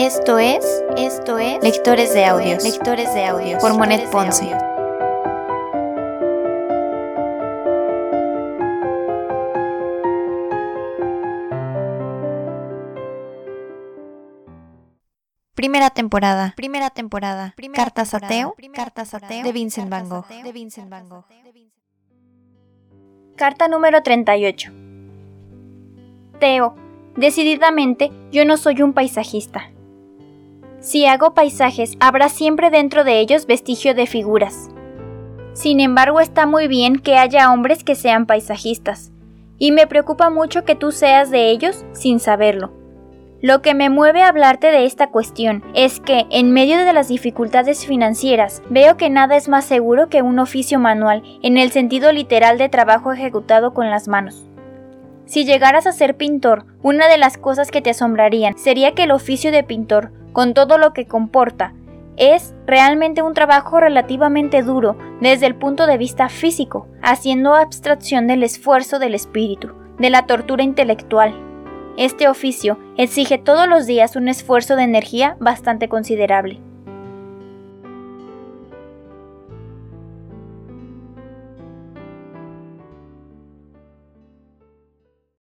Esto es, esto es Lectores de Audios, Lectores de Audios. Por Monet Ponce. Primera temporada, primera temporada, Cartas ateo, Cartas ateo de Vincent Van Gogh, de Vincent Van Gogh. Carta número 38. Teo, decididamente yo no soy un paisajista. Si hago paisajes, habrá siempre dentro de ellos vestigio de figuras. Sin embargo, está muy bien que haya hombres que sean paisajistas, y me preocupa mucho que tú seas de ellos sin saberlo. Lo que me mueve a hablarte de esta cuestión es que, en medio de las dificultades financieras, veo que nada es más seguro que un oficio manual en el sentido literal de trabajo ejecutado con las manos. Si llegaras a ser pintor, una de las cosas que te asombrarían sería que el oficio de pintor con todo lo que comporta, es realmente un trabajo relativamente duro desde el punto de vista físico, haciendo abstracción del esfuerzo del espíritu, de la tortura intelectual. Este oficio exige todos los días un esfuerzo de energía bastante considerable.